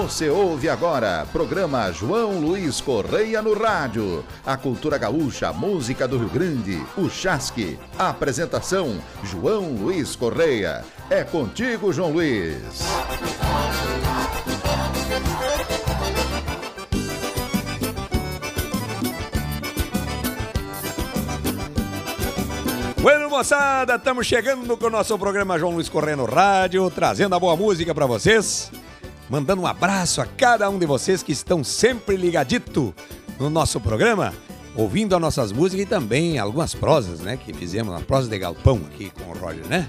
Você ouve agora, programa João Luiz Correia no rádio. A cultura gaúcha, a música do Rio Grande, o Chasque. A apresentação, João Luiz Correia. É contigo, João Luiz. Bueno, moçada, estamos chegando com o nosso programa João Luiz Correia no rádio, trazendo a boa música para vocês mandando um abraço a cada um de vocês que estão sempre ligadito no nosso programa, ouvindo as nossas músicas e também algumas prosas, né, que fizemos, uma prosa de galpão aqui com o Roger, né?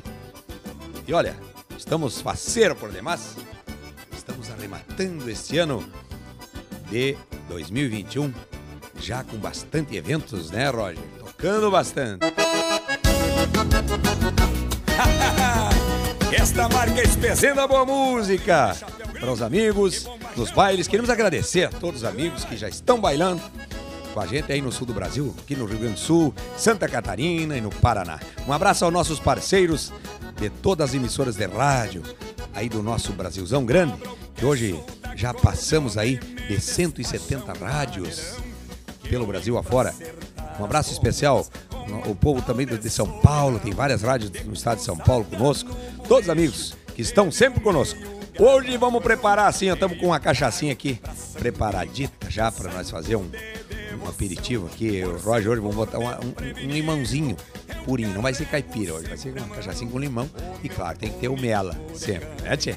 E olha, estamos faceiro por demais, estamos arrematando este ano de 2021, já com bastante eventos, né, Roger? Tocando bastante. Esta marca é da boa música para os amigos dos bailes. Queremos agradecer a todos os amigos que já estão bailando com a gente aí no sul do Brasil, aqui no Rio Grande do Sul, Santa Catarina e no Paraná. Um abraço aos nossos parceiros de todas as emissoras de rádio aí do nosso Brasilzão grande, que hoje já passamos aí de 170 rádios pelo Brasil afora. Um abraço especial o povo também de São Paulo, tem várias rádios no estado de São Paulo conosco. Todos os amigos que estão sempre conosco. Hoje vamos preparar assim, estamos com uma cachaçinha aqui preparadita já para nós fazer um, um aperitivo aqui. O Roger hoje vamos botar uma, um, um, limãozinho purinho, não vai ser caipira hoje, vai ser uma cachaçinha com limão e claro, tem que ter o mela sempre, né, tchê?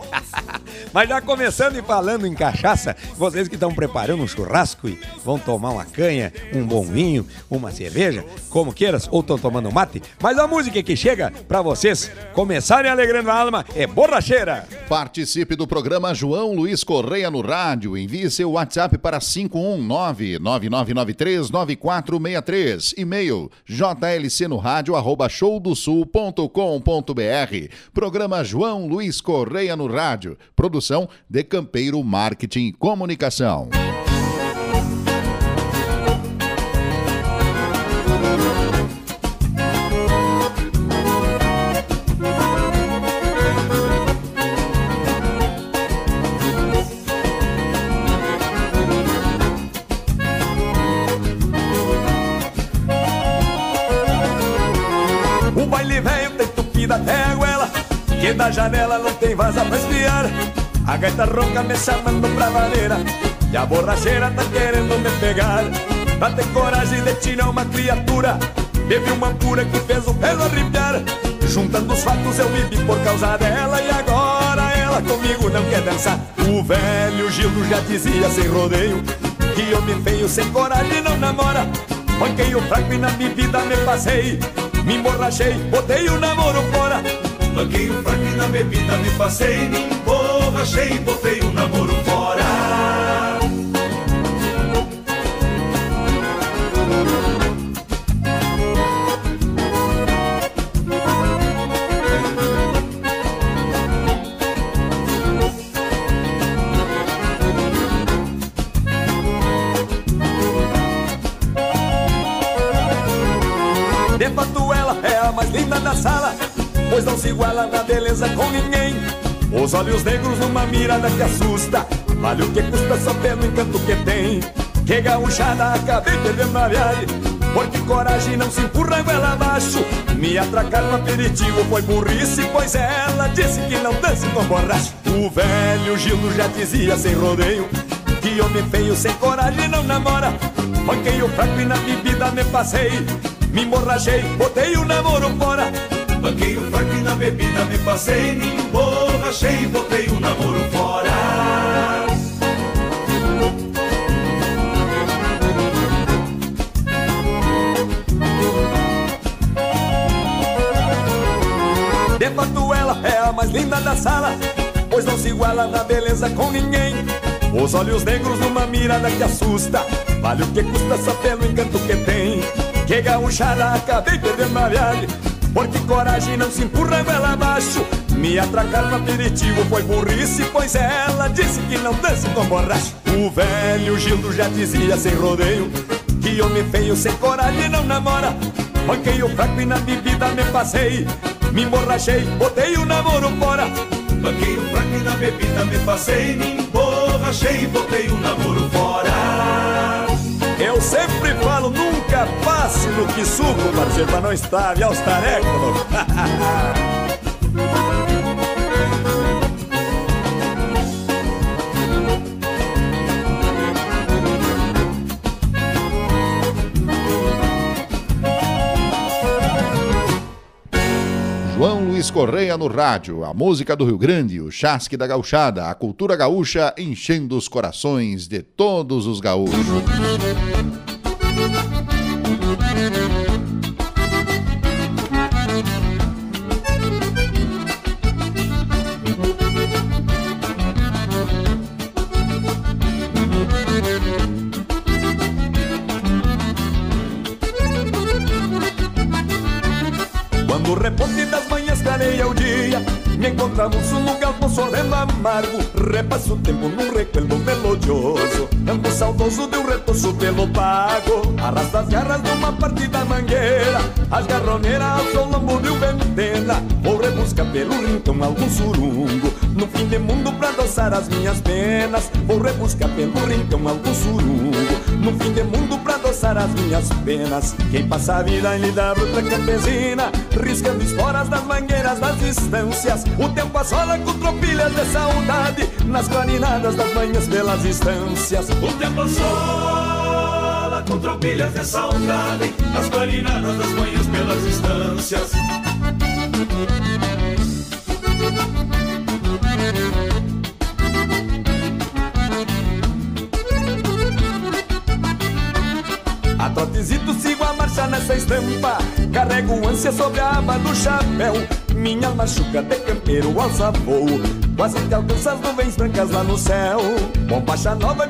Mas já começando e falando em cachaça, vocês que estão preparando um churrasco e vão tomar uma canha, um bom vinho, uma cerveja, como queiras, ou estão tomando mate, mas a música que chega para vocês começarem alegrando a alma é borracheira. Participe do programa João Luiz Correia no rádio. Envie seu WhatsApp para 519-9993-9463. E-mail jlcnoradio.showdosul.com.br. Programa João Luiz Correia no rádio. Produção de Campeiro Marketing e Comunicação. Da janela não tem vaza pra espiar. A gaita ronca me chamando pra maneira E a borracheira tá querendo me pegar. Pra ter coragem de tirar uma criatura Bebi uma pura que fez o pelo arrepiar. Juntando os fatos eu vivi por causa dela E agora ela comigo não quer dançar. O velho Gildo já dizia sem rodeio Que homem feio sem coragem não namora. Banquei o fraco e na bebida me passei. Me emborrachei, botei o namoro fora Banquei o fraco na bebida, me passei, me emborrachei e botei o namoro fora. De fato ela é a mais linda da sala Pois não se iguala na beleza com ninguém. Os olhos negros numa mirada que assusta. Vale o que custa só pelo encanto que tem. Que gauchada acabei perdendo a viagem Porque coragem não se empurra goela abaixo? Me atracar no aperitivo foi burrice Pois ela disse que não dança com borracha. O velho Gildo já dizia sem rodeio Que homem feio sem coragem não namora. Banquei o fraco e na bebida me passei. Me emborrachei, botei o namoro fora Banquei o fraco na bebida me passei, me emborrachei e botei o namoro fora. De fato ela é a mais linda da sala, pois não se iguala na beleza com ninguém. Os olhos negros numa mirada que assusta, vale o que custa só pelo encanto que tem. Que gaúchada, acabei perdendo a viagem porque coragem não se empurra ela abaixo. Me atracar no aperitivo foi burrice Pois ela disse que não dança com borracha. O velho Gildo já dizia sem rodeio Que homem feio sem coragem não namora. Banquei o fraco e na bebida me passei. Me emborrachei, botei o namoro fora. Banquei o fraco e na bebida me passei. Me emborrachei botei o namoro fora. Eu sempre falo, passe no que suco, parceiro, pra não estar aos tarecos. João Luiz Correia no rádio, a música do Rio Grande, o chasque da gauchada, a cultura gaúcha enchendo os corações de todos os gaúchos. Amargo. Repasso o tempo num recuerdo melodioso saudoso de um retoço pelo pago. Arrasta as garras de uma partida mangueira. As garroneiras ao lombo de um ventena Vou rebuscar pelo rincão algum surungo. No fim de mundo pra adoçar as minhas penas. Vou rebuscar pelo rincão algum surungo. No fim de mundo pra adoçar as minhas penas. Quem passa a vida em lida bruta campesina. Riscando esporas das mangueiras das distâncias. O tempo assola com tropilhas de saudade. Nas clarinadas das manhãs pelas distâncias Tempo sola com tropilhas de saudade Nas clarinadas das manhãs pelas distâncias. A trotezito sigo a marcha nessa estampa Carrego ânsia sobre a aba do chapéu. Minha machuca de campeiro alça voo Quase que alcança as nuvens brancas lá no céu. Bombacha nova e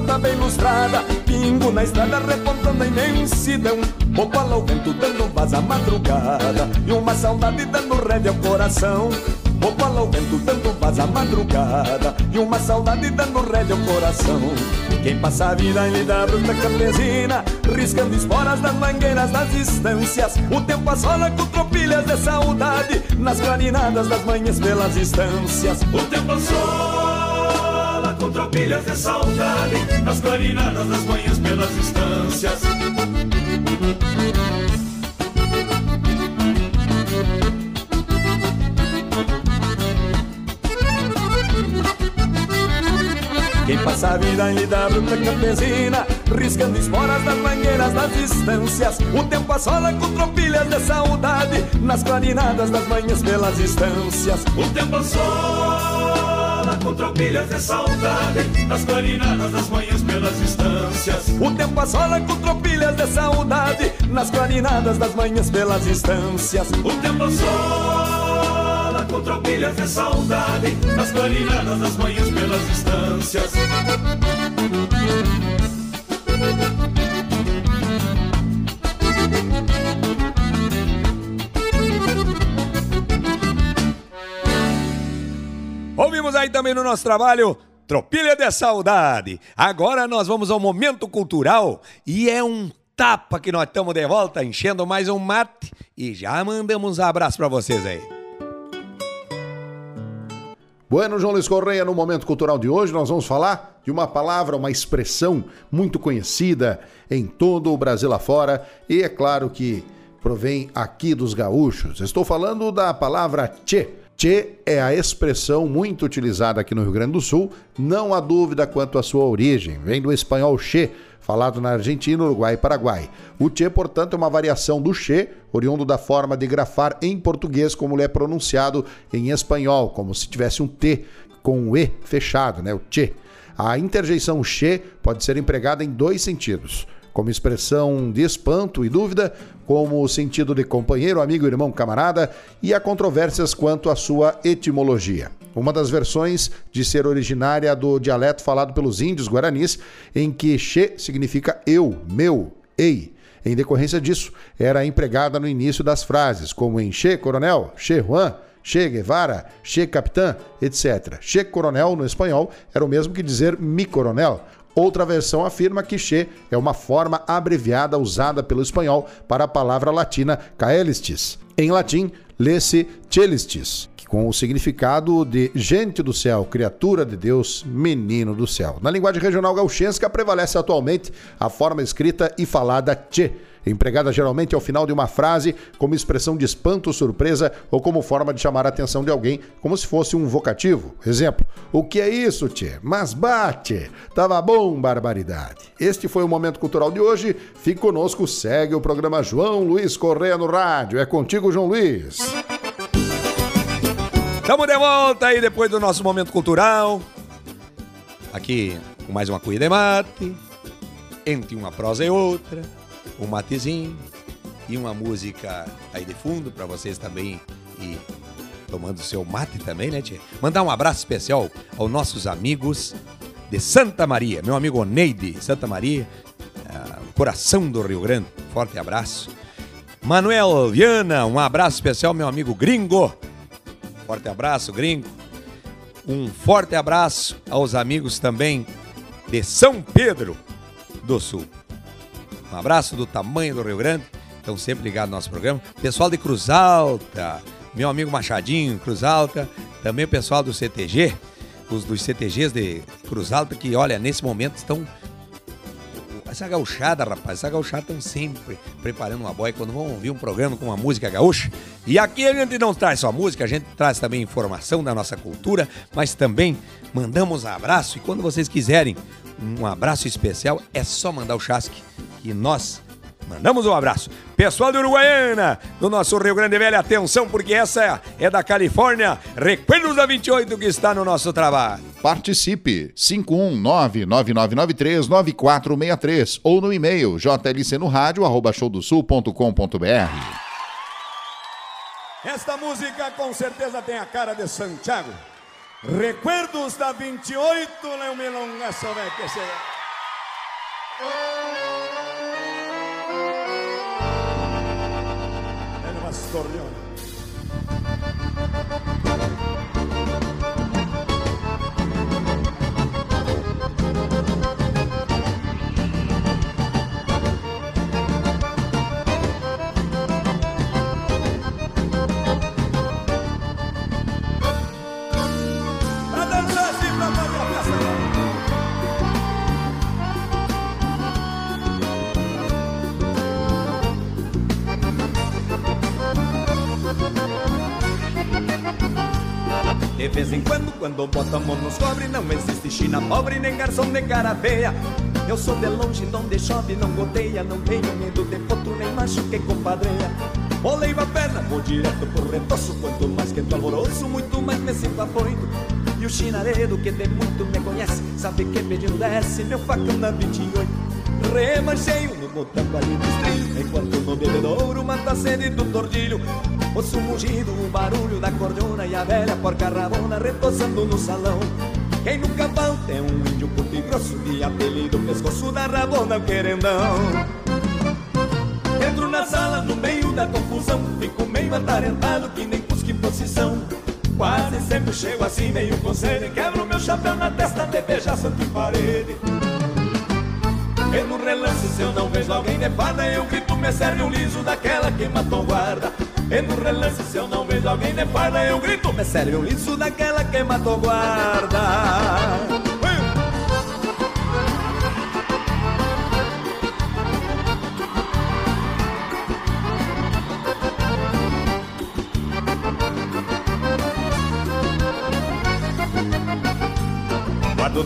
pata bem lustrada Pingo na estrada repontando a imensidão Bopala o vento dando voz à madrugada E uma saudade dando rédea ao coração. Opala o vento dando voz à madrugada E uma saudade dando rédea ao coração. Quem passa a vida em lida bruta campesina Riscando esporas das mangueiras das distâncias. O tempo assola com tropilhas de saudade Nas clarinadas das manhãs pelas distâncias. O tempo sola com tropilhas de saudade Nas clarinadas das manhãs pelas distâncias Quem passa a vida em lida bruta campesina Riscando esporas das mangueiras das distâncias O tempo assola com tropilhas de saudade Nas clarinadas das manhãs pelas distâncias O tempo sola com tropilhas de saudade Nas clarinadas das manhãs pelas distâncias. O tempo assola com tropilhas de saudade Nas clarinadas das manhãs pelas distâncias. O tempo sola com tropilhas de saudade Nas clarinadas das manhãs pelas distâncias Aí também no nosso trabalho Tropilha de Saudade. Agora nós vamos ao momento cultural e é um tapa que nós estamos de volta, enchendo mais um mate e já mandamos um abraço para vocês aí. Bueno, João Luiz Correia, no Momento Cultural de hoje, nós vamos falar de uma palavra, uma expressão muito conhecida em todo o Brasil afora e é claro que provém aqui dos gaúchos. Estou falando da palavra tchê. Tchê é a expressão muito utilizada aqui no Rio Grande do Sul, não há dúvida quanto à sua origem. Vem do espanhol che, falado na Argentina, Uruguai e Paraguai. O tchê, portanto, é uma variação do che, oriundo da forma de grafar em português como ele é pronunciado em espanhol, como se tivesse um T com um E fechado, né? O tchê. A interjeição che pode ser empregada em dois sentidos como expressão de espanto e dúvida, como o sentido de companheiro, amigo, irmão, camarada, e há controvérsias quanto à sua etimologia. Uma das versões de ser originária do dialeto falado pelos índios guaranis, em que che significa eu, meu, ei. Em decorrência disso, era empregada no início das frases, como em Che Coronel, Che Juan, Che Guevara, Che Capitã, etc. Che Coronel, no espanhol, era o mesmo que dizer mi coronel, Outra versão afirma que che é uma forma abreviada usada pelo espanhol para a palavra latina caelistis. Em latim, lê-se celistis, com o significado de gente do céu, criatura de Deus, menino do céu. Na linguagem regional gauchesca prevalece atualmente a forma escrita e falada tchê, empregada geralmente ao final de uma frase como expressão de espanto, surpresa ou como forma de chamar a atenção de alguém, como se fosse um vocativo. Exemplo: O que é isso, tchê? Mas bate! Tava bom, barbaridade. Este foi o momento cultural de hoje. Fique conosco, segue o programa João Luiz Correia no rádio. É contigo, João Luiz. Estamos de volta aí depois do nosso momento cultural. Aqui com mais uma cuia de mate, entre uma prosa e outra um matezinho e uma música aí de fundo para vocês também ir tomando seu mate também, né, tia? Mandar um abraço especial aos nossos amigos de Santa Maria, meu amigo Neide, Santa Maria, uh, coração do Rio Grande, forte abraço. Manuel Viana, um abraço especial, meu amigo gringo, forte abraço, gringo. Um forte abraço aos amigos também de São Pedro do Sul. Um abraço do tamanho do Rio Grande. Estão sempre ligados no nosso programa. Pessoal de Cruz Alta, meu amigo Machadinho, Cruz Alta. Também o pessoal do CTG, os dos CTGs de Cruz Alta, que, olha, nesse momento estão. Essa gauchada, rapaz, essa gauchada estão sempre preparando uma boia quando vão ouvir um programa com uma música gaúcha. E aqui a gente não traz só música, a gente traz também informação da nossa cultura, mas também mandamos abraço. E quando vocês quiserem um abraço especial, é só mandar o chasque e nós mandamos um abraço. Pessoal de Uruguaiana, do nosso Rio Grande Velho, atenção, porque essa é da Califórnia, Recuerdos da 28 que está no nosso trabalho. Participe 51999939463 ou no e-mail jlcnoradio@showdosul.com.br. Esta música com certeza tem a cara de Santiago. Recuerdos da 28, Léo Milonga, que será. Corleone. De quando, bota a mão nos cobre Não existe China pobre, nem garçom de cara feia Eu sou de longe, onde chove, não goteia Não tenho medo de potro, nem macho compadreia. Boleivo a perna, vou direto pro retoço Quanto mais que tô alvoroço, muito mais me sinto afoito. E o chinaredo, que de muito me conhece Sabe que pedindo desce, meu facão da 28 Remancheio no botão ali dos trilhos Enquanto no bebedouro mata a sede do tordilho. Ouço mugido, o barulho da cordiona E a velha porca rabona retoçando no salão. Quem no cavalo tem um índio curto e grosso De apelido pescoço da rabona, querendão. Entro na sala no meio da confusão Fico meio atarentado que nem cusque procissão. Quase sempre chego assim meio com sede Quebro meu chapéu na testa de beijar santo em parede no relance, se eu não vejo alguém de farda Eu grito, me serve um liso daquela que matou guarda. E no relance, se eu não vejo alguém de farda Eu grito, me serve um liso daquela que matou guarda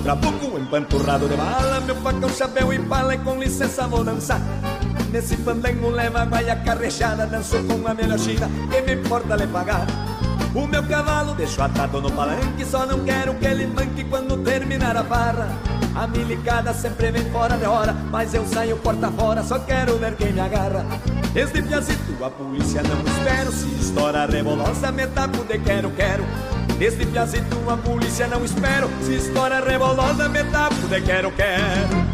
trabuco, empanturrado de bala Meu facão, chapéu e pala e com licença vou dançar. Nesse fandango leva a guaia carrechada Danço com a melhor china, que me importa lhe pagar. O meu cavalo deixo atado no palanque Só não quero que ele manque quando terminar a barra. A milicada sempre vem fora de hora Mas eu saio porta fora, só quero ver quem me agarra. Desde piazito a polícia não espero Se estoura rebolosa, me tapo de quero, quero Neste piazito a polícia não espero. Se estoura rebolosa, me tapo de quero, quero.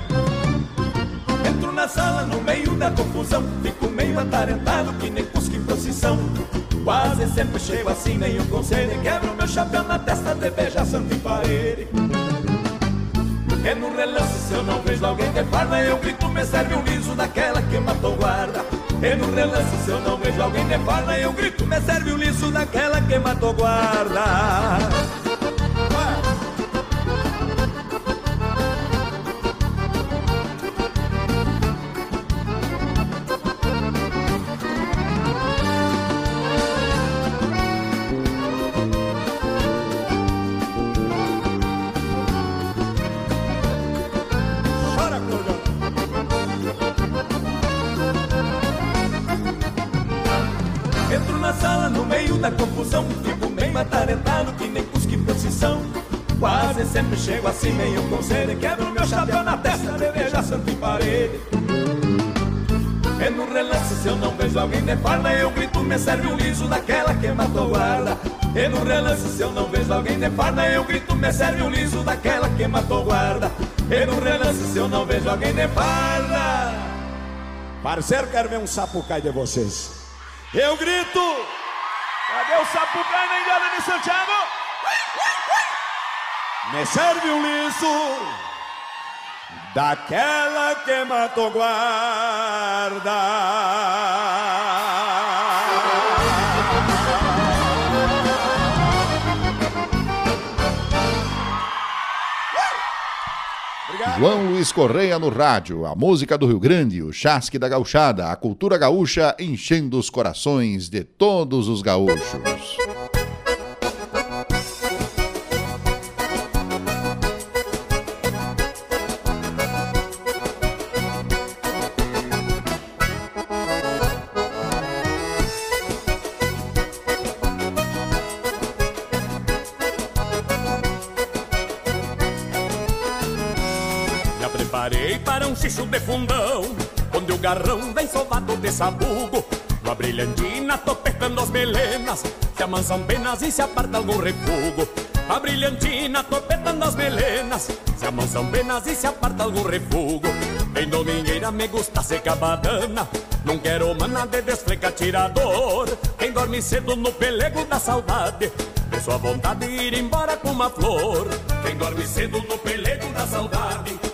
Entro na sala no meio da confusão. Fico meio atarentado que nem cusco em procissão. Quase sempre chego assim, nenhum conselho. Quebro meu chapéu na testa de beijar santo em parede. E no relance se eu não vejo alguém de farda Eu grito, me serve um liso daquela que matou guarda E no relance se eu não vejo alguém de farda Eu grito, me serve um liso daquela que matou guarda meio com sede Quebro meu chapéu na testa, deveja santo em parede. É no relance se eu não vejo alguém de farda Eu grito, me serve um liso daquela que matou guarda. E no relance se eu não vejo alguém de farda Eu grito, me serve um liso daquela que matou guarda. E no relance se eu não vejo alguém de farda. Parceiro, quero ver um sapo cair de vocês. Eu grito Cadê o Sapucaí na Indiana de Santiago? Me serve um liso daquela que matou guarda. João Luiz Correia no rádio, a música do Rio Grande, o chasque da gauchada, a cultura gaúcha enchendo os corações de todos os gaúchos. Xixo de fundão Onde o garrão vem sovado de sabugo. No brilhantina tô pescando as melenas Se amansam penas e se aparta algum refugo. A brilhantina tô as melenas Se amansam penas e se aparta algum refugo. Em domingueira me gusta secar badana Não quero mana de desfleca tirador. Quem dorme cedo no pelego da saudade De sua vontade de ir embora com uma flor. Quem dorme cedo no pelego da saudade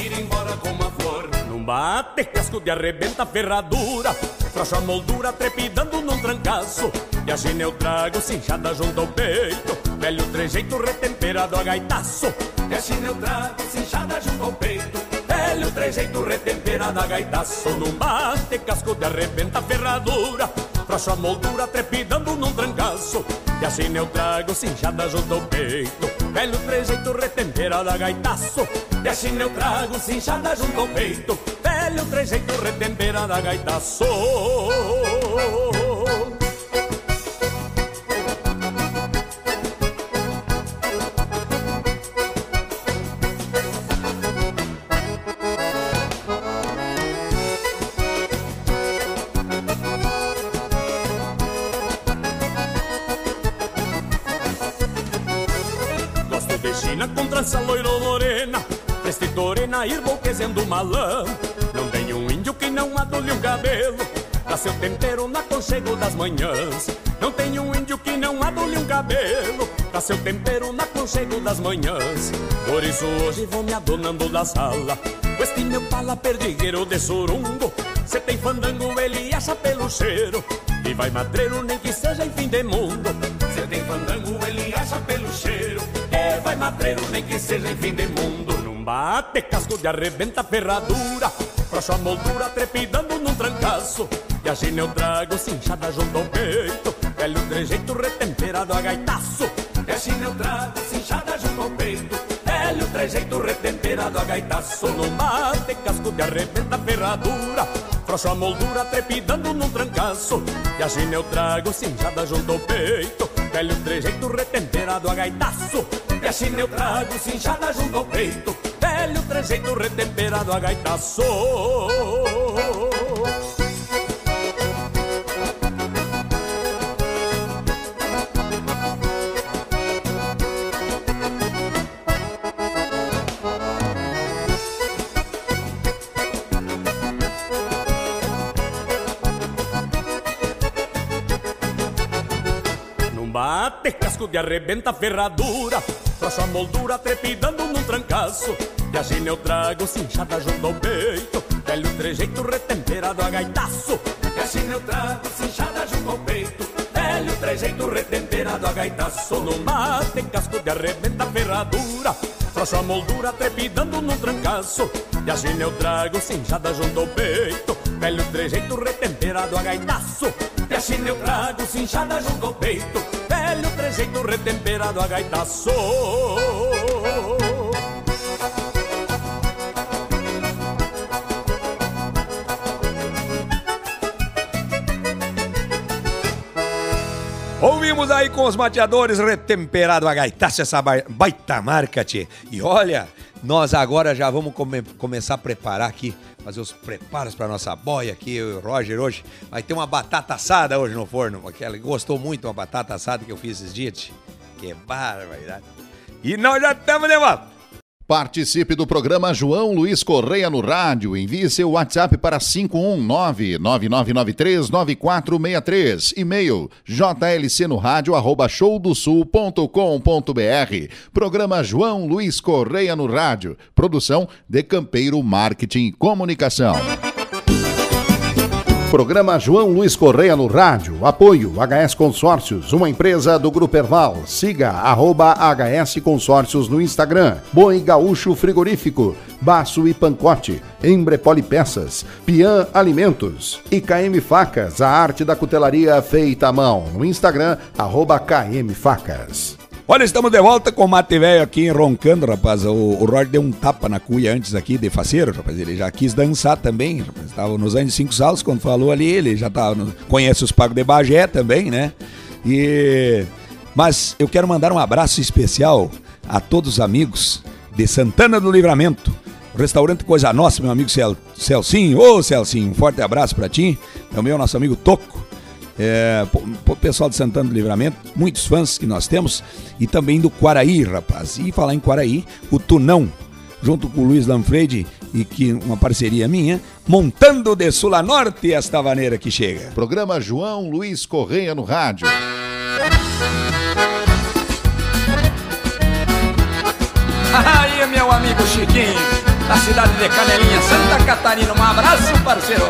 ir embora com uma flor. Num bate, casco de arrebenta ferradura, frouxa a moldura trepidando num trancaço. E a eu trago cinchada junto ao peito, velho trejeito retemperado a gaitaço. E a eu trago cinchada junto ao peito, velho trejeito retemperado a gaitaço. Num bate, casco de arrebenta ferradura, frouxa a moldura trepidando num trancaço. E assim eu trago cinchada junto ao peito Velho trejeito retemperado a gaitaço E assim eu trago cinchada junto ao peito. Velho trejeito retemperado a gaitaço na ir boquezendo malão Não tem um índio que não adule um cabelo. Dá seu tempero na conchego das manhãs. Não tem um índio que não adule um cabelo. Dá seu tempero na conchego das manhãs. Por isso hoje vou me adonando da sala. Com este meu pala perdigueiro de surungo. Cê tem fandango, ele acha pelo cheiro. E vai madreiro nem que seja em fim de mundo. Cê tem fandango, ele acha pelo cheiro. E vai madreiro nem que seja em fim de mundo Bate casco de arrebenta ferradura Frouxo a moldura trepidando num trancaço. E a gine eu trago cinchada junto ao peito Velho trejeito retemperado a gaitaço. E a gine eu trago cinchada junto ao peito Velho trejeito retemperado a gaitaço No bate casco de arrebenta ferradura Frouxo a moldura trepidando num trancaço E a eu trago cinchada junto ao peito Velho trejeito retemperado a gaitaço E a eu trago cinchada junto ao peito velho trejeito retemperado a gaitaço. Bate casco de arrebenta ferradura, frouxo a moldura trepidando num trancaço. E a eu trago cinchada junto ao peito Velho trejeito retemperado a gaitaço. E assim eu trago cinchada junto ao peito Velho trejeito retemperado a gaitaço. No mate casco de arrebenta ferradura Frouxo a moldura trepidando no trancaço. E assim eu trago cinchada junto ao peito Velho trejeito retemperado a gaitaço. E assim eu trago cinchada junto ao peito Velho trejeito retemperado a gaitaço Ouvimos aí com os mateadores retemperado a gaitaça, essa baita marca, tchê. E olha, nós agora já vamos come começar a preparar aqui, fazer os preparos para nossa boia aqui, eu e o Roger hoje. Vai ter uma batata assada hoje no forno, aquela gostou muito uma batata assada que eu fiz esses dias. Que barbaridade. E nós já estamos de volta. Participe do programa João Luiz Correia no rádio. Envie seu WhatsApp para 519-9993-9463. E-mail jlcnoradio.showdosul.com.br. Programa João Luiz Correia no rádio. Produção de Campeiro Marketing e Comunicação. Programa João Luiz Correia no rádio. Apoio HS Consórcios, uma empresa do Grupo Erval. Siga arroba HS Consórcios no Instagram. Boi Gaúcho Frigorífico, Baço e Pancote, Embrepoli Peças, Pian Alimentos, IKM Facas, a arte da cutelaria feita à mão. No Instagram, arroba KM Facas. Olha, estamos de volta com o Mate Velho aqui roncando, rapaz. O, o Rod deu um tapa na cuia antes aqui de faceiro, rapaz. Ele já quis dançar também, rapaz. Estava nos anos 5 salos quando falou ali, ele já tava no, conhece os pagos de Bagé também, né? E mas eu quero mandar um abraço especial a todos os amigos de Santana do Livramento. Restaurante Coisa Nossa, meu amigo Cel Celcinho. Ô, Celcinho, um forte abraço para ti. Também o nosso amigo Toco é, o pessoal de Santana do Livramento, muitos fãs que nós temos, e também do Quaraí, rapaz. E falar em Quaraí, o Tunão, junto com o Luiz Lanfredi, e que uma parceria minha, montando de sul a norte esta vaneira que chega. Programa João Luiz Correia no rádio. Aí, meu amigo Chiquinho, da cidade de Canelinha, Santa Catarina, um abraço, parceiro.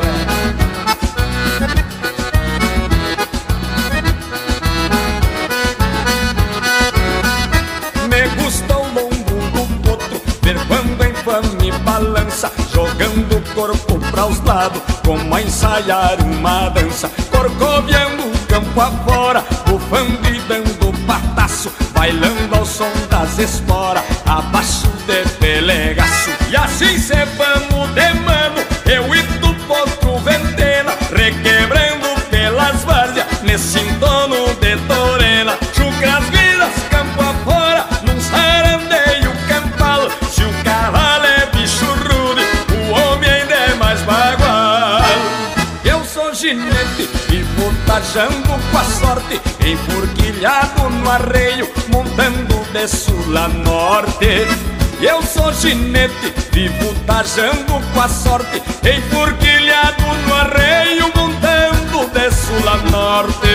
Balança Jogando o corpo para os lados Como a ensaiar uma dança. Corcoviando o campo afora Bufando e dando pataço Bailando ao som das esporas. Abaixo de vou tajando com a sorte Enfurquilhado no arreio Montando de sul a norte. Eu sou ginete, vivo tajando com a sorte Enfurquilhado no arreio, montando de sul a norte.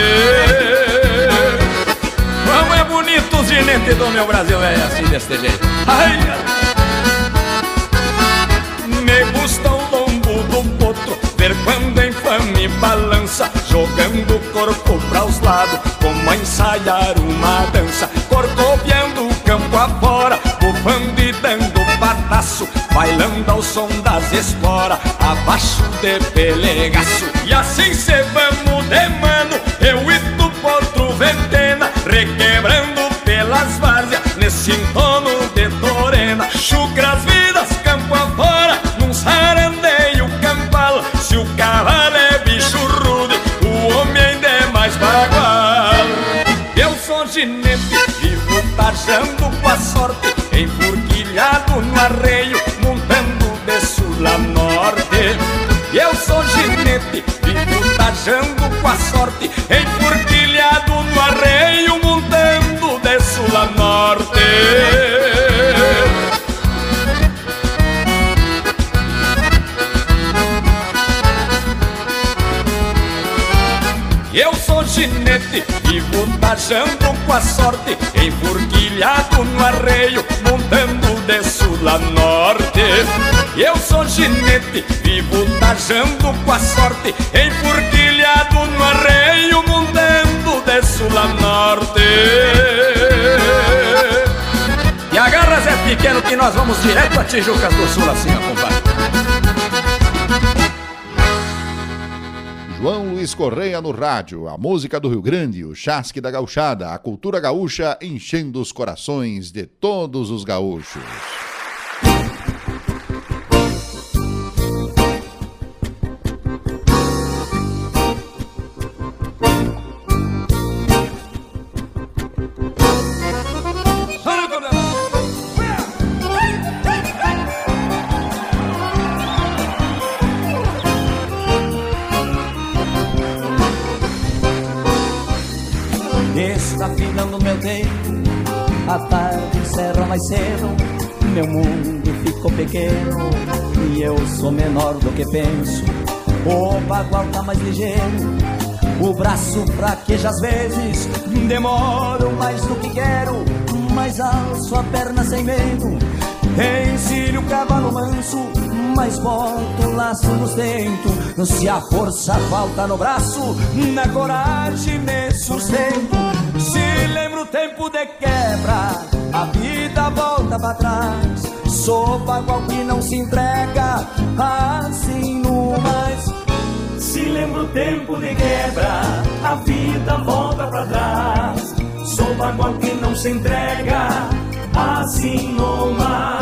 Como é bonito o ginete do meu Brasil, é assim deste jeito. Ai, quando infame balança Jogando o corpo para os lados Como a ensaiar uma dança Corcoviando o campo afora Bufando e dando pataço Bailando ao som das esporas Abaixo de pelegaço. E assim cê vamos de mano Vivo tajando com a sorte Enfurquilhado no arreio Montando de sul a norte. Eu sou ginete Vivo tajando com a sorte Enfurquilhado no arreio Montando de sul a norte. Eu sou ginete, vivo tajando com a sorte Enfurquilhado no arreio, montando de sul a norte. Eu sou ginete, vivo tajando com a sorte, enfurquilhado no arreio, mundando de sul a norte. E agarra Zé Pequeno que nós vamos direto a Tijucas do Sul assim, ó, compadre. João Luiz Correia no rádio, a música do Rio Grande, o chasque da gauchada, a cultura gaúcha enchendo os corações de todos os gaúchos. Meu mundo ficou pequeno e eu sou menor do que penso. O bagual tá mais ligeiro, o braço fraqueja às vezes. Demoro mais do que quero, mas alço a perna sem medo. Ensino o cavalo manso, mas boto o laço nos dentes. Se a força falta no braço, na coragem me sustento. Se lembro o tempo de quebra, a vida volta pra trás. Sou bagual que não se entrega, assim no mais. Se lembra o tempo de quebra, a vida volta pra trás. Sou bagual que não se entrega, assim no mar.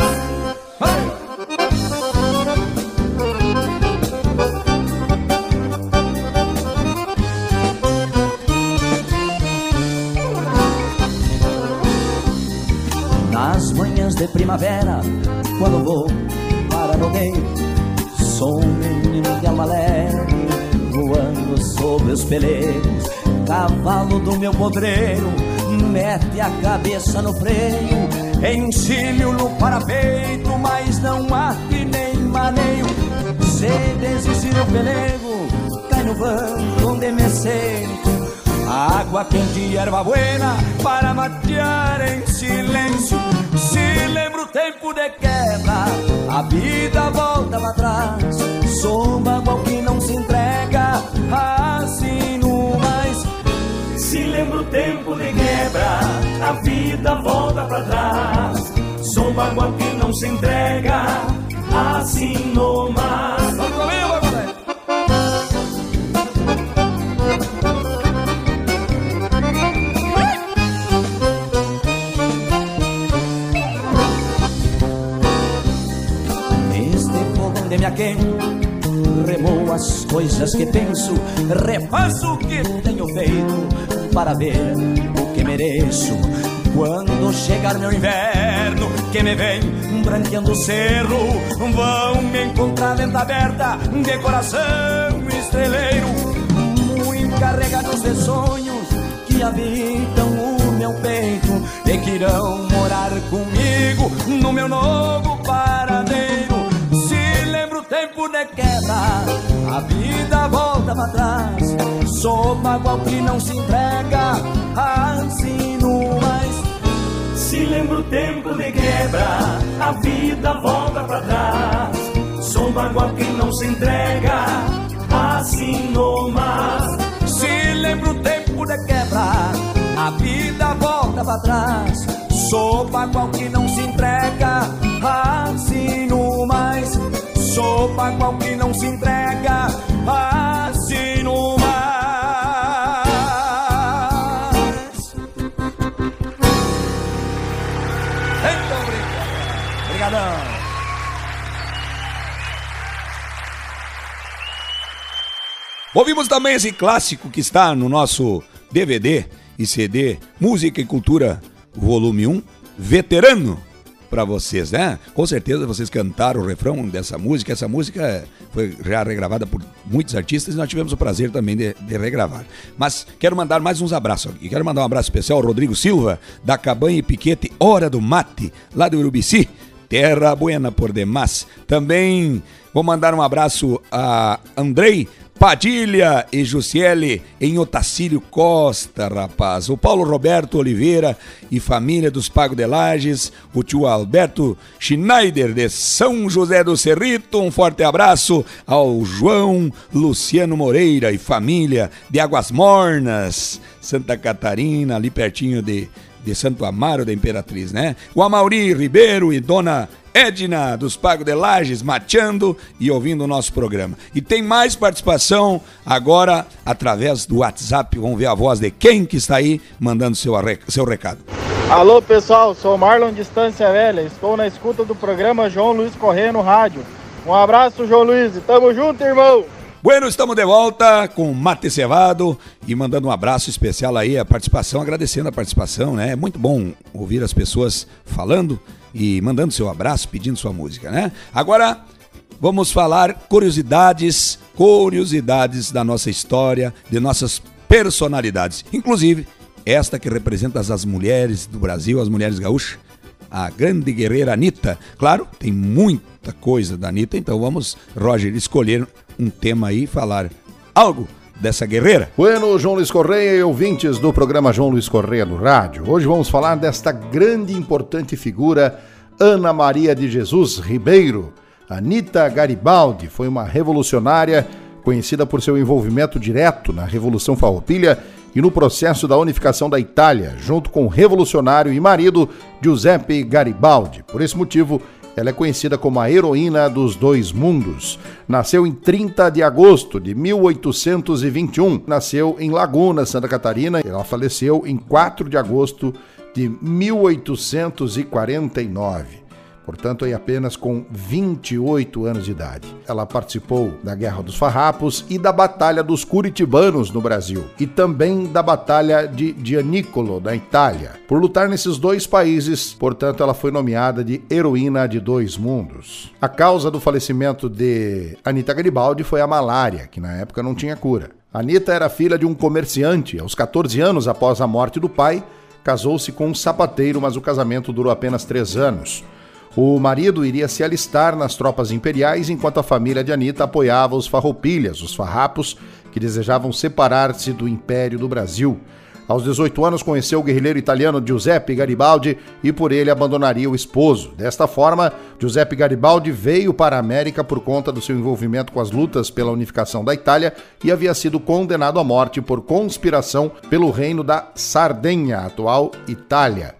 De primavera, quando vou para rodeio, sou um menino de alma leve, voando sobre os peleiros. Cavalo do meu podreiro, mete a cabeça no freio, encilho no parapeito, mas não arte nem maneio. Se desistir o pelego, cai no banco onde me sento. Água quente e erva buena para matear em silêncio. Se lembra o tempo de quebra, a vida volta pra trás. Sou bagual que não se entrega, assim no mais. Se lembra o tempo de quebra, a vida volta pra trás. Sou bagual que não se entrega, assim no mar. Minha quem Remo as coisas que penso Refaço o que tenho feito Para ver o que mereço. Quando chegar meu inverno Que me vem branqueando o cerro Vão me encontrar lenta aberta De coração estreleiro Muito carregados de sonhos Que habitam o meu peito E que irão morar comigo No meu novo tempo de quebra A vida volta pra trás Sou bagual que não se entrega Assim mais Se lembra o tempo de quebra, a vida volta pra trás. Sou bagual que não se entrega, assim mar. Se lembra o tempo de quebra, a vida volta pra trás. Sou bagual que não se entrega, assim no mais. Sou bagual que não se entrega, assim no mais. Então, obrigado. Obrigadão. Ouvimos também esse clássico que está no nosso DVD e CD Música e Cultura Volume 1, Veterano, para vocês, né? Com certeza vocês cantaram o refrão dessa música. Essa música foi já regravada por muitos artistas e nós tivemos o prazer também de, de regravar. Mas quero mandar mais uns abraços aqui. Quero mandar um abraço especial ao Rodrigo Silva, da Cabanha e Piquete Hora do Mate, lá do Urubici. Terra Buena por demais. Também vou mandar um abraço a Andrei Padilha e Jussiele em Otacílio Costa, rapaz. O Paulo Roberto Oliveira e família dos Pago de Lages. O tio Alberto Schneider de São José do Cerrito. Um forte abraço ao João Luciano Moreira e família de Águas Mornas, Santa Catarina, ali pertinho de, de Santo Amaro da Imperatriz, né? O Amauri Ribeiro e Dona Edna dos Pago de Lages, mateando e ouvindo o nosso programa. E tem mais participação agora através do WhatsApp. Vamos ver a voz de quem que está aí mandando seu, seu recado. Alô pessoal, sou Marlon Distância Velha, estou na escuta do programa João Luiz Correia no rádio. Um abraço, João Luiz, e tamo junto, irmão! Bueno, estamos de volta com Mate Cevado e mandando um abraço especial aí a participação, agradecendo a participação, né? É muito bom ouvir as pessoas falando e mandando seu abraço, pedindo sua música, né? Agora vamos falar curiosidades, curiosidades da nossa história, de nossas personalidades, inclusive esta que representa as mulheres do Brasil, as mulheres gaúchas, a grande guerreira Anitta. Claro, tem muita coisa da Anitta, então vamos, Roger, escolher um tema aí falar algo dessa guerreira. Bueno, João Luiz Correia e ouvintes do programa João Luiz Correia no rádio. Hoje vamos falar desta grande e importante figura, Ana Maria de Jesus Ribeiro. Anita Garibaldi foi uma revolucionária conhecida por seu envolvimento direto na Revolução Farroupilha e no processo da unificação da Itália, junto com o revolucionário e marido Giuseppe Garibaldi. Por esse motivo, ela é conhecida como a heroína dos dois mundos. Nasceu em 30 de agosto de 1821. Nasceu em Laguna, Santa Catarina. Ela faleceu em 4 de agosto de 1849 portanto, aí apenas com 28 anos de idade. Ela participou da Guerra dos Farrapos e da Batalha dos Curitibanos no Brasil, e também da Batalha de Gianicolo, na Itália. Por lutar nesses dois países, portanto, ela foi nomeada de Heroína de Dois Mundos. A causa do falecimento de Anita Garibaldi foi a malária, que na época não tinha cura. Anita era filha de um comerciante. Aos 14 anos após a morte do pai, casou-se com um sapateiro, mas o casamento durou apenas três anos. O marido iria se alistar nas tropas imperiais enquanto a família de Anita apoiava os farroupilhas, os farrapos, que desejavam separar-se do Império do Brasil. Aos 18 anos conheceu o guerrilheiro italiano Giuseppe Garibaldi e por ele abandonaria o esposo. Desta forma, Giuseppe Garibaldi veio para a América por conta do seu envolvimento com as lutas pela unificação da Itália e havia sido condenado à morte por conspiração pelo reino da Sardenha, atual Itália.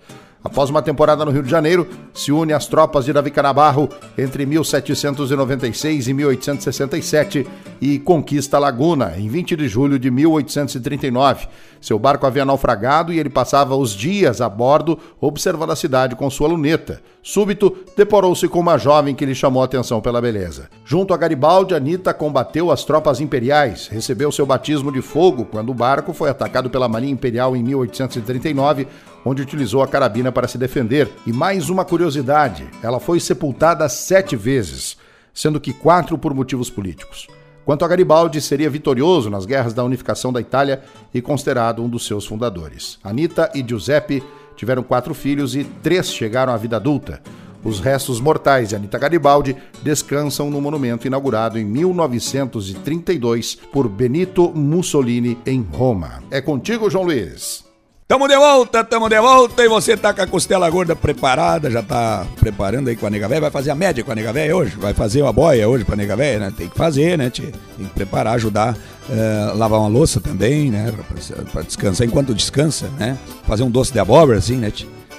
Após uma temporada no Rio de Janeiro, se une às tropas de Davi Canabarro entre 1796 e 1867 e conquista Laguna em 20 de julho de 1839. Seu barco havia naufragado e ele passava os dias a bordo observando a cidade com sua luneta. Súbito, deporou-se com uma jovem que lhe chamou a atenção pela beleza. Junto a Garibaldi, Anita combateu as tropas imperiais, recebeu seu batismo de fogo quando o barco foi atacado pela Marinha Imperial em 1839 onde utilizou a carabina para se defender. E mais uma curiosidade: ela foi sepultada sete vezes, sendo que quatro por motivos políticos. Quanto a Garibaldi, seria vitorioso nas guerras da unificação da Itália e considerado um dos seus fundadores. Anita e Giuseppe tiveram quatro filhos e três chegaram à vida adulta. Os restos mortais de Anita Garibaldi descansam no monumento inaugurado em 1932 por Benito Mussolini em Roma. É contigo, João Luiz. Tamo de volta, tamo de volta e você tá com a costela gorda preparada, já tá preparando aí com a nega véia, vai fazer a média com a nega véia hoje, vai fazer uma boia hoje pra nega véia, né? Tem que fazer, né? Tem que preparar, ajudar, uh, lavar uma louça também, né? Pra, pra, descansar enquanto descansa, né? Fazer um doce de abóbora assim, né?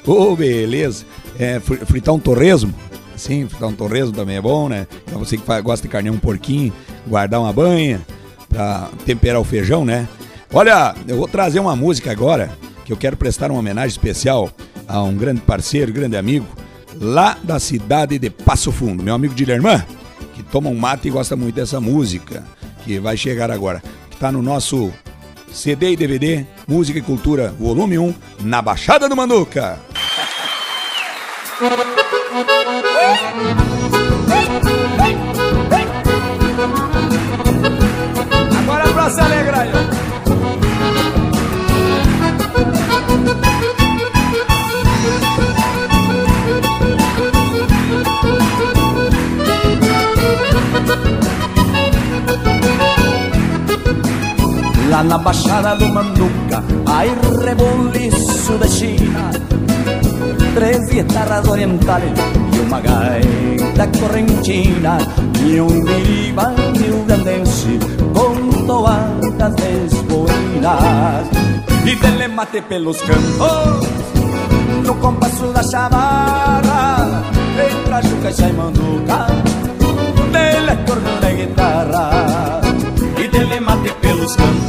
Ô, oh, beleza. É, fritar um torresmo, sim, fritar um torresmo também é bom, né? Então você que gosta de carne um porquinho, guardar uma banha pra temperar o feijão, né? Olha, eu vou trazer uma música agora que eu quero prestar uma homenagem especial a um grande parceiro, grande amigo, lá da cidade de Passo Fundo, meu amigo Dilermã, que toma um mate e gosta muito dessa música, que vai chegar agora, que está no nosso CD e DVD, Música e Cultura, volume 1, na Baixada do Manduca. Na baixada do Manduca Aí reboliço da China. Três guitarras orientais E uma gaita correntina. E um biriba rio-grandense Com toadas desboinas E telemate pelos cantos No compasso da chamarra. Entra Juca e Manduca Dele é corno da guitarra. E dele mate pelos cantos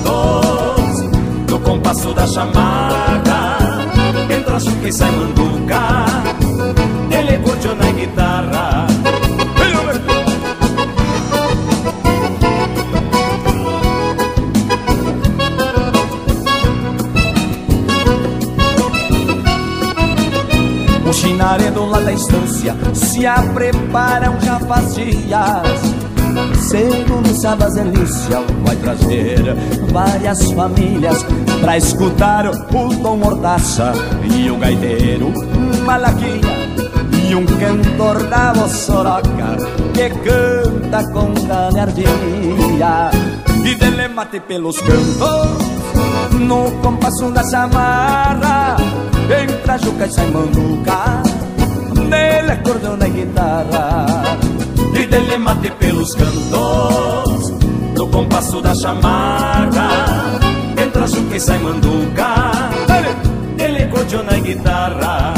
preparam já faz dias Segundo Sabas Elícia vai trazer. Várias famílias Pra escutar o Tom Mordaça e o gaiteiro Malaquia E um cantor da Bossoroca que canta com galhardia E dele mate pelos cantos no compasso da chamarra Entra Juca e sai Manduca Nele acordeão na guitarra E dele mate pelos cantos No compasso da chamada Entra chuca e sai manduca Ele curte na guitarra.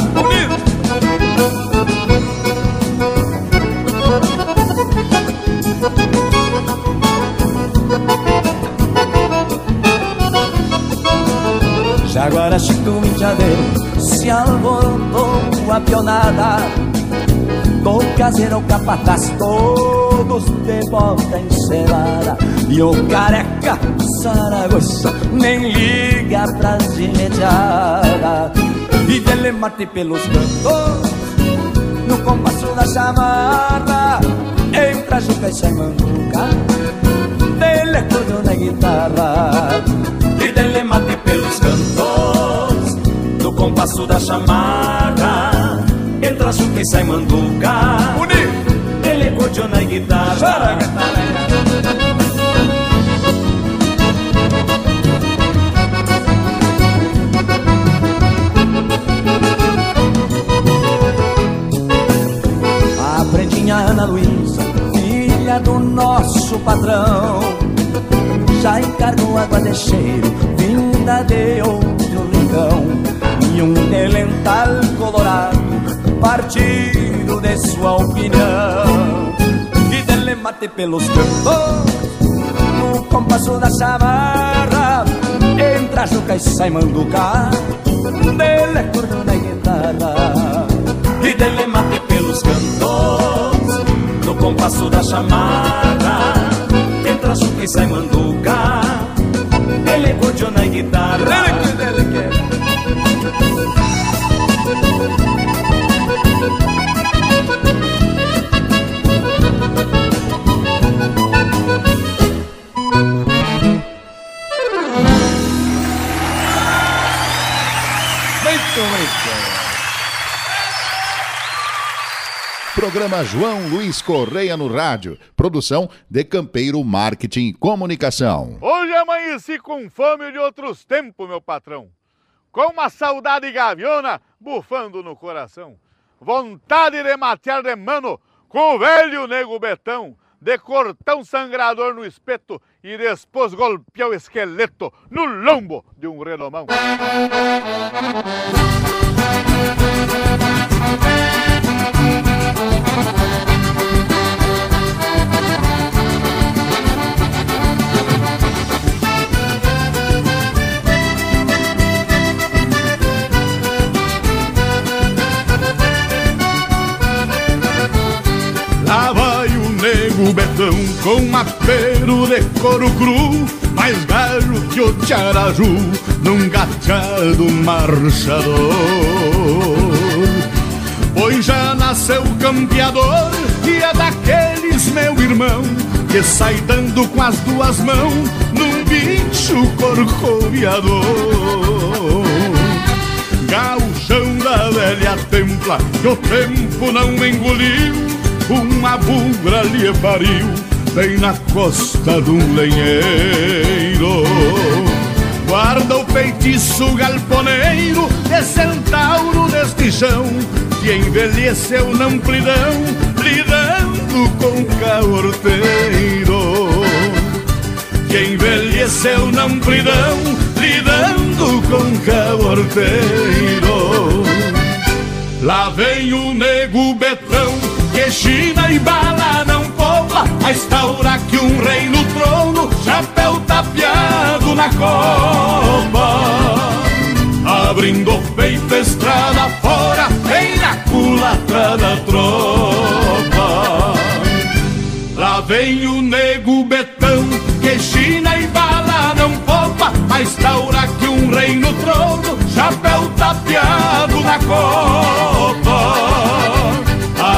Jaguara, Chico, Indiadeiro Se alborotou a pionada. Do caseiro ao capataz Todos de volta encelada E o careca Saragossa Nem liga pras imediadas E dele mate pelos cantos No compasso da chamarra. Entra Juca e sai Manduca Dele acordeão na guitarra. E dele mate pelos cantos Compasso da chamada. Entra chuca e sai manduca. Ele curte na guitarra dele mate pelos cantos, no compasso da chamarra, entra Juca e sai Manduca, dele acordou na guitarra. E dele mate pelos cantos No compasso da chamada Entra chuca e sai manduca. Ele curte na guitarra Programa João Luiz Correia no rádio. Produção de Campeiro Marketing e Comunicação. Hoje amanheci com fome de outros tempos, meu patrão. Com uma saudade gaviona bufando no coração. Vontade de matear de mano com o velho nego betão. De cortar um sangrador no espeto e depois golpear o esqueleto no lombo de um redomão. Com mapero de couro cru Mais galho que o tiaraju num gachado marchador. Pois já nasceu campeador e é daqueles meu irmão Que sai dando com as duas mãos num bicho corcoviador. Gauchão da velha templa que o tempo não engoliu uma bugra lhe pariu bem na costa de um lenheiro. Guarda o feitiço galponeiro de centauro deste chão que envelheceu na amplidão, lidando com caorteiro. Que envelheceu na amplidão, lidando com caorteiro. Lá vem o nego betão, que China e bala não poupa, a instaurar que um rei no trono, chapéu tapeado na copa. Abrindo peito, estrada fora, vem na culatra da tropa. Lá vem o nego betão, que China e bala não poupa, a instaurar que um rei no trono, chapéu tapeado na copa.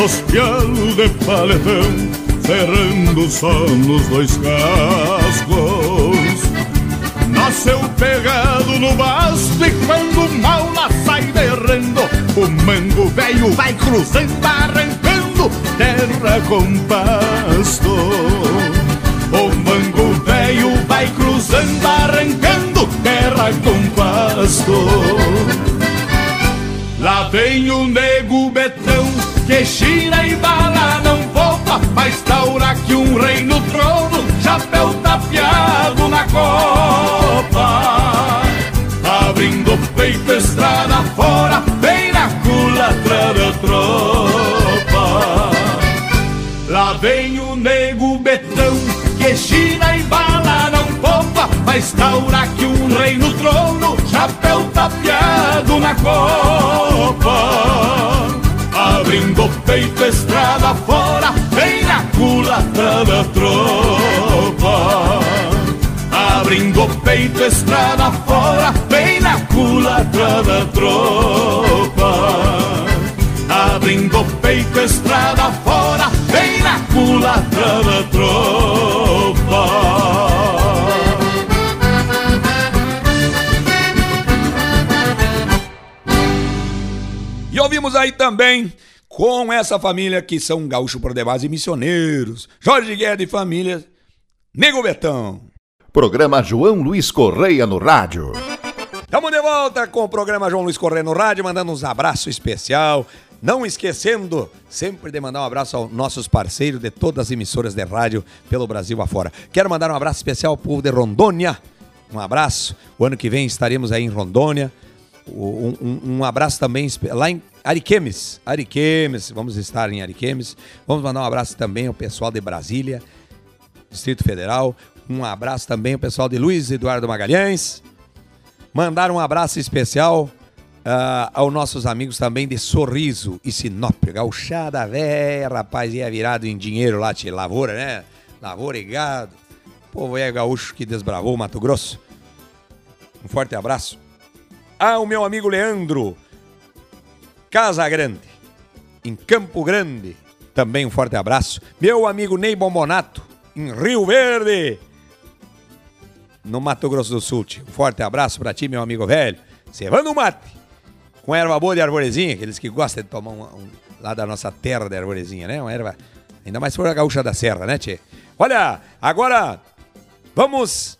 Dos pialos de paletão Cerrando só nos dois cascos Nasceu pegado no basto E quando mal lá sai derrando O mango velho vai cruzando Arrancando terra com pasto o mango velho vai cruzando, arrancando terra com pasto. Lá vem o nego betão, que gira e bala não volta, mas taura que um rei no trono, chapéu tapeado na copa. Abrindo o peito, estrada fora, bem na culatra da tropa. Lá vem o nego betão, que China e bala não poupa, mas taura que um rei no trono, chapéu tapeado na copa. Abrindo peito, estrada fora, vem na culatra da tropa. Abrindo peito, estrada fora, vem na culatra da tropa. Abrindo peito, estrada fora, vem na culatra da tropa. E ouvimos aí também com essa família que são gaúcho por demais e missioneiros. Jorge Guedes e família, Nego Betão. Programa João Luiz Correia no rádio. Estamos de volta com o programa João Luiz Correia no rádio, mandando uns abraços especial. Não esquecendo sempre de mandar um abraço aos nossos parceiros de todas as emissoras de rádio pelo Brasil afora. Quero mandar um abraço especial ao povo de Rondônia. Um abraço. O ano que vem estaremos aí em Rondônia. Um, um, um abraço também lá em Ariquemes. Ariquemes, vamos estar em Ariquemes. Vamos mandar um abraço também ao pessoal de Brasília, Distrito Federal. Um abraço também ao pessoal de Luiz Eduardo Magalhães. Mandar um abraço especial ah, aos nossos amigos também de Sorriso e Sinop. Gauchada véia, rapaz, ia virado em dinheiro lá de lavoura, né? Lavoura e gado. Povo é gaúcho que desbravou o Mato Grosso. Um forte abraço. Ah, o meu amigo Leandro, Casa Grande, em Campo Grande. Também um forte abraço. Meu amigo Ney Bombonato, em Rio Verde no Mato Grosso do Sul. Um forte abraço pra ti, meu amigo velho. Cevando mate. Com erva boa de arvorezinha, aqueles que gostam de tomar um, um- lá da nossa terra de arvorezinha, né? Uma erva. Ainda mais se for a gaúcha da serra, né, Tchê? Olha, agora vamos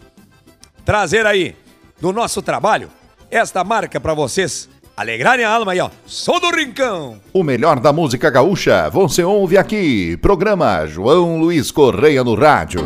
trazer aí do nosso trabalho esta marca pra vocês alegrarem a alma aí, ó. Sou do Rincão. O melhor da música gaúcha você ouve aqui. Programa João Luiz Correia no rádio.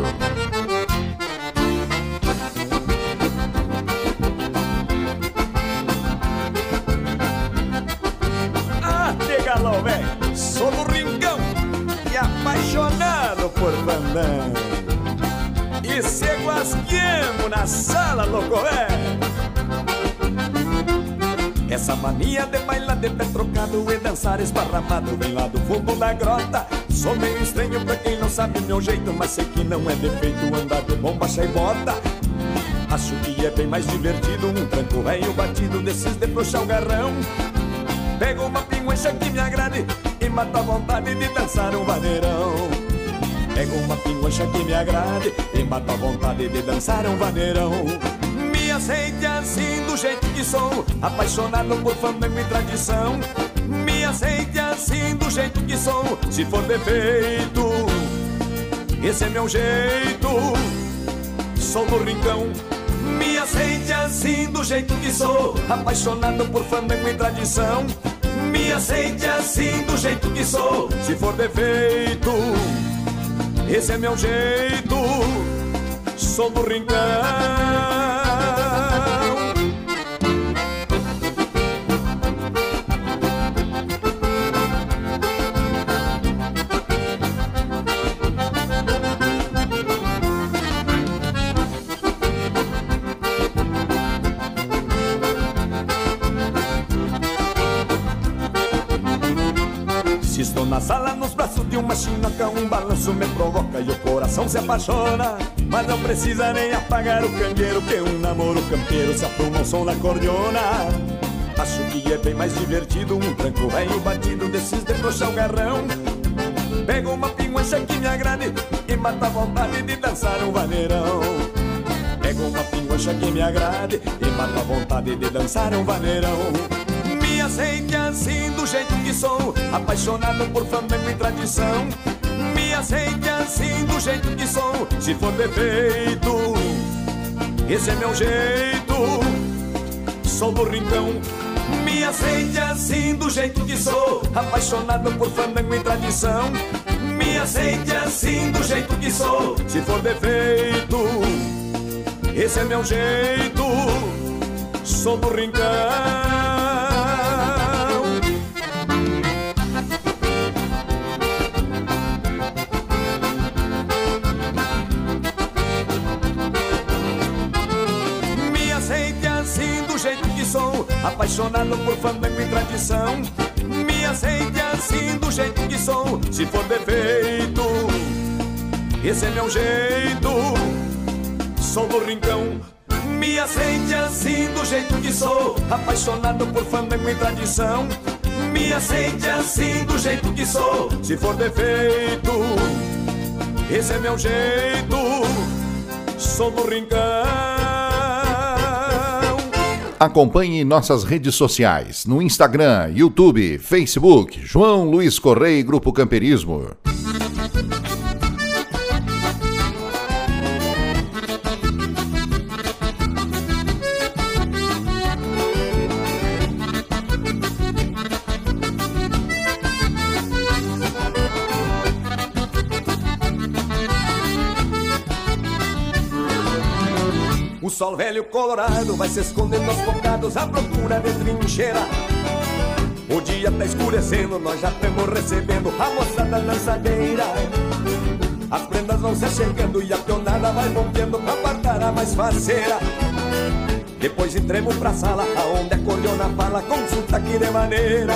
Essa mania de bailar de pé trocado e dançar esparramado vem lá do fundo da grota. Sou meio estranho pra quem não sabe meu jeito, mas sei que não é defeito andar de bomba e bota. Acho que é bem mais divertido um tranco velho batido desses de puxar o garrão. Pego uma pinguencha que me agrade e mata a vontade de dançar um vaneirão. Pego uma pinguencha que me agrade e mata a vontade de dançar um vaneirão. Me aceite assim sou, apaixonado por fandango e tradição. Me aceite assim do jeito que sou, se for defeito, esse é meu jeito. Sou do rincão, me aceite assim do jeito que sou, apaixonado por fandango e tradição. Me aceite assim do jeito que sou, se for defeito, esse é meu jeito. Sou do rincão. Uma chinoca Um balanço me provoca e o coração se apaixona. Mas não precisa nem apagar o candeeiro Que um namoro campeiro se apruma um som na cordiona. Acho que é bem mais divertido Um tranco velho batido desses de broxar o garrão. Pego uma pinguancha que me agrade E mata a vontade de dançar um vaneirão. Pego uma pinguancha que me agrade E mata a vontade de dançar um vaneirão. Aceite assim do jeito que sou, apaixonado por fandango e tradição. Aceite assim do jeito que sou, se for defeito, esse é meu jeito. Sou do rincão. Me aceite assim do jeito que sou, apaixonado por fandango e tradição. Me aceite assim do jeito que sou, se for defeito, esse é meu jeito. Sou do rincão. Apaixonado por fandango e tradição. Me aceite assim do jeito que sou, se for defeito, esse é meu jeito. Sou do rincão. Me aceite assim do jeito que sou, apaixonado por fandango e tradição. Me aceite assim do jeito que sou, se for defeito, esse é meu jeito. Sou do rincão. Acompanhe nossas redes sociais no Instagram, YouTube, Facebook, João Luiz Correia e Grupo Camperismo. Colorado vai se escondendo aos bocados à procura de trincheira. O dia tá escurecendo, nós já estamos recebendo a moçada lançadeira. As prendas vão se chegando e a pionada vai bombeando pra apartar a mais faceira. Depois entremos pra sala, aonde a cordiona fala com sotaque de maneira.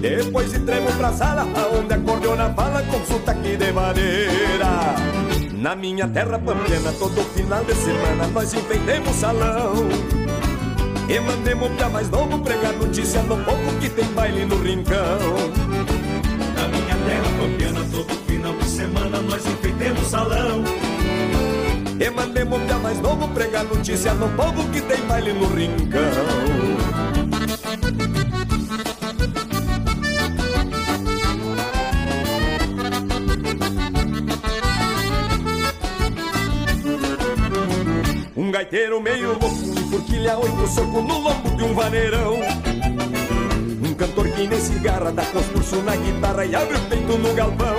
Depois entremos pra sala, aonde a cordiona fala com sotaque de maneira. Na minha terra pampiana, todo final de semana nós enfeitemos salão. E mandemos pra mais novo pregar notícia no povo que tem baile no rincão. Na minha terra pampiana, todo final de semana nós enfeitemos salão. E mandemos pra mais novo pregar notícia no povo que tem baile no rincão. Gaiteiro meio louco, enforquilha oito soco no lombo de um vaneirão. Um cantor que nem cigarra dá concurso na guitarra e abre o peito no galpão.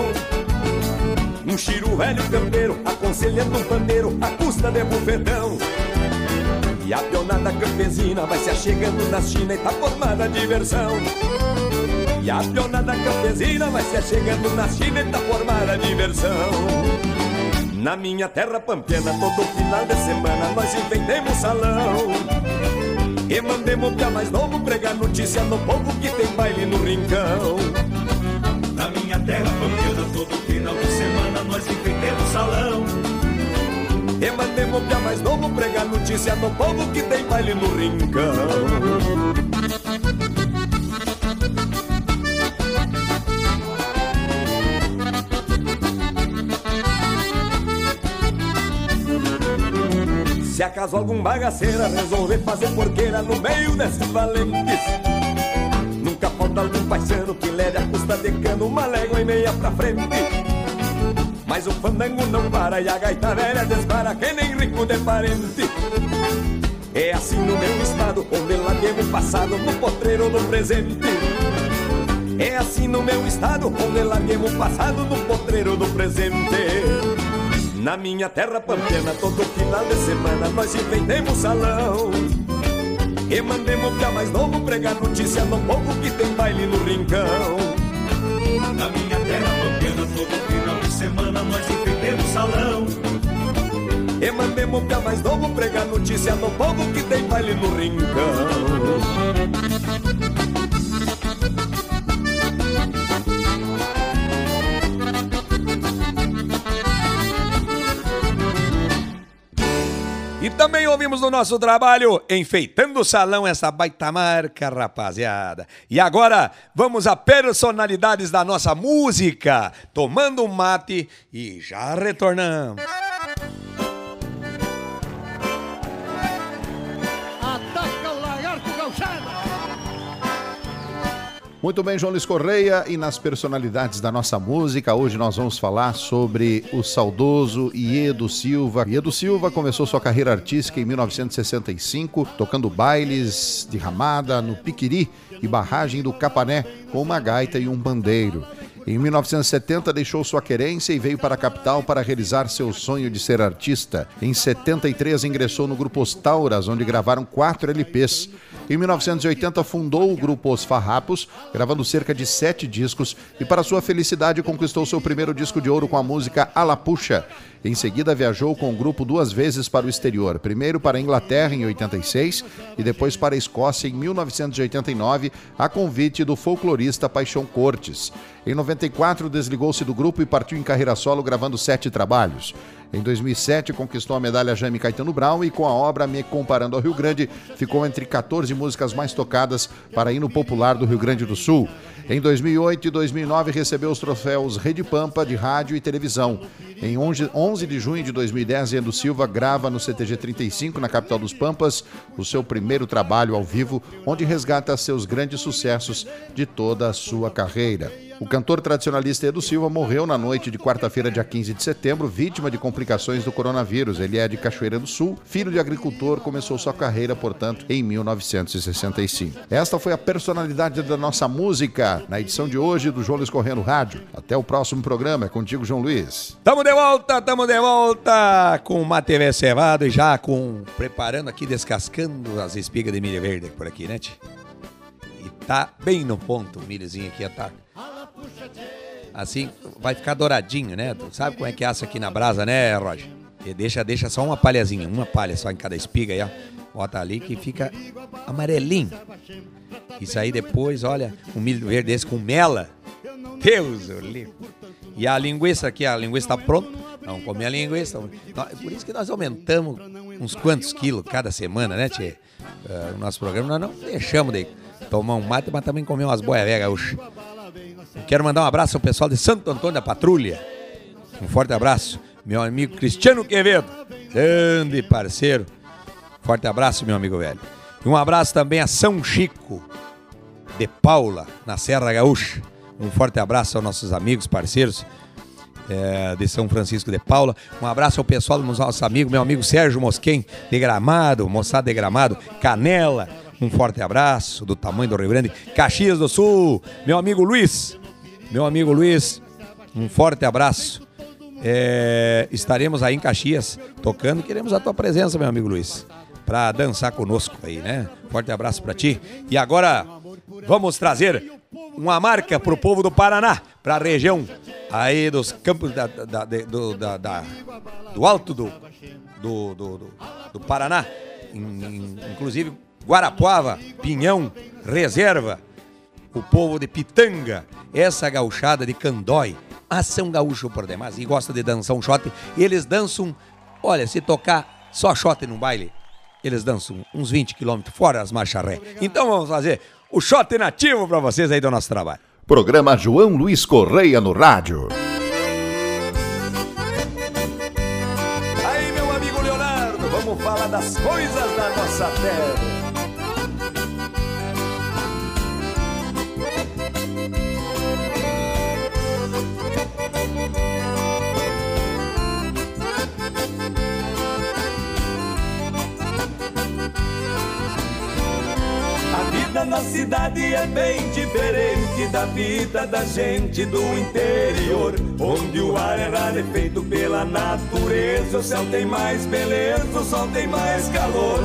Um chiro velho campeiro, aconselhando um pandeiro à custa de bufetão. E a pionada campesina vai se achegando na China e tá formada a diversão. E E a pionada campesina vai se achegando na chineta formar a diversão. Na minha terra pampiana, todo final de semana nós inventemos salão. E mandemos pra mais novo pregar notícia no povo que tem baile no rincão. Na minha terra pampiana, todo final de semana nós enfeitemos salão. E mandemos pra mais novo pregar notícia no povo que tem baile no rincão. Acaso algum bagaceira resolver fazer porqueira no meio desses valentes? Nunca falta algum paisano que leve a custa de cano uma légua e meia pra frente. Mas o fandango não para e a gaita velha dispara que nem rico de parente. É assim no meu estado, onde larguemos o passado no potreiro do presente. É assim no meu estado, onde larguemos o passado no potreiro do presente na minha terra pampiana, todo final de semana nós inventemos salão. E mandemos pra mais novo pregar notícia no povo que tem baile no rincão. Na minha terra pampiana, todo final de semana nós enfeitemos salão. E mandemos pra mais novo pregar notícia no povo que tem baile no rincão. Também ouvimos no nosso trabalho Enfeitando o Salão essa baita marca, rapaziada. E agora vamos a personalidades da nossa música, tomando um mate e já retornamos. Muito bem, João Luiz Correia, e nas personalidades da nossa música, hoje nós vamos falar sobre o saudoso Iedo Silva. Iedo Silva começou sua carreira artística em 1965, tocando bailes de ramada no Piquiri e barragem do Capané, com uma gaita e um bandeiro. Em 1970, deixou sua querência e veio para a capital para realizar seu sonho de ser artista. Em 73, ingressou no grupo Os Tauras, onde gravaram quatro LPs. Em 1980, fundou o grupo Os Farrapos, gravando cerca de sete discos e, para sua felicidade, conquistou seu primeiro disco de ouro com a música Alapuxa. Em seguida, viajou com o grupo duas vezes para o exterior, primeiro para a Inglaterra em 86 e depois para a Escócia em 1989, a convite do folclorista Paixão Cortes. Em 94, desligou-se do grupo e partiu em carreira solo, gravando sete trabalhos. Em 2007, conquistou a medalha Jaime Caetano Brown e, com a obra Me Comparando ao Rio Grande, ficou entre 14 músicas mais tocadas para hino popular do Rio Grande do Sul. Em 2008 e 2009, recebeu os troféus Rede Pampa de rádio e televisão. Em 11 de junho de 2010, Endo Silva grava no CTG 35, na capital dos Pampas, o seu primeiro trabalho ao vivo, onde resgata seus grandes sucessos de toda a sua carreira. O cantor tradicionalista Edu Silva morreu na noite de quarta-feira, dia 15 de setembro, vítima de complicações do coronavírus. Ele é de Cachoeira do Sul, filho de agricultor, começou sua carreira, portanto, em 1965. Esta foi a personalidade da nossa música na edição de hoje do João Luiz Correndo Rádio. Até o próximo programa. É contigo, João Luiz. Tamo de volta, tamo de volta com o mate velho cevado e já com preparando aqui, descascando as espigas de milho verde por aqui, né, tio? E tá bem no ponto o milhozinho aqui, tá? Assim vai ficar douradinho, né? Tu sabe como é que é assa aqui na brasa, né, Roger? E deixa, deixa só uma palhazinha, uma palha só em cada espiga aí, ó. Bota ali que fica amarelinho. Isso aí depois, olha, um milho verde desse com mela. Deus, eu livre. E a linguiça aqui, a linguiça tá pronta. Vamos comer a linguiça. Por isso que nós aumentamos uns quantos quilos cada semana, né, Tchê? Uh, o nosso programa nós não deixamos de tomar um mate, mas também comer umas boias velhas gaúchas. Quero mandar um abraço ao pessoal de Santo Antônio da Patrulha. Um forte abraço. Meu amigo Cristiano Quevedo, grande parceiro. Forte abraço, meu amigo velho. E um abraço também a São Chico de Paula, na Serra Gaúcha. Um forte abraço aos nossos amigos, parceiros é, de São Francisco de Paula. Um abraço ao pessoal dos nossos amigos, meu amigo Sérgio Mosquen, de Gramado, moçada de Gramado, Canela. Um forte abraço do tamanho do Rio Grande, Caxias do Sul, meu amigo Luiz, meu amigo Luiz, um forte abraço. É, estaremos aí em Caxias tocando, queremos a tua presença, meu amigo Luiz, para dançar conosco aí, né? Forte abraço para ti. E agora vamos trazer uma marca pro povo do Paraná, pra região aí dos campos da, da- do, da- do alto do, do, do, do- Paraná, em- em- inclusive Guarapuava, Pinhão, Reserva, o povo de Pitanga, essa gauchada de Candói, ação gaúcho por demais e gosta de dançar um shot. E eles dançam, olha, se tocar só shot no baile, eles dançam uns 20 quilômetros fora as marchas ré. Então vamos fazer o shot nativo pra vocês aí do nosso trabalho. Programa João Luiz Correia no rádio. Aí, meu amigo Leonardo, vamos falar das coisas da nossa terra. Vida na cidade é bem diferente da vida da gente do interior, onde o ar é rarefeito pela natureza, o céu tem mais beleza, o sol tem mais calor.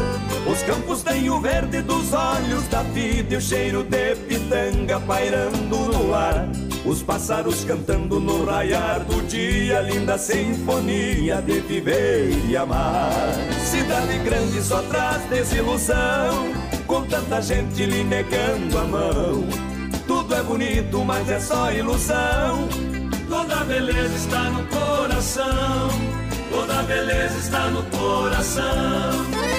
Os campos têm o verde dos olhos da vida e o cheiro de pitanga pairando no ar. Os pássaros cantando no raiar do dia, linda sinfonia de viver e amar. Cidade grande só traz desilusão, com tanta gente lhe negando a mão. Tudo é bonito, mas é só ilusão. Toda beleza está no coração, toda beleza está no coração.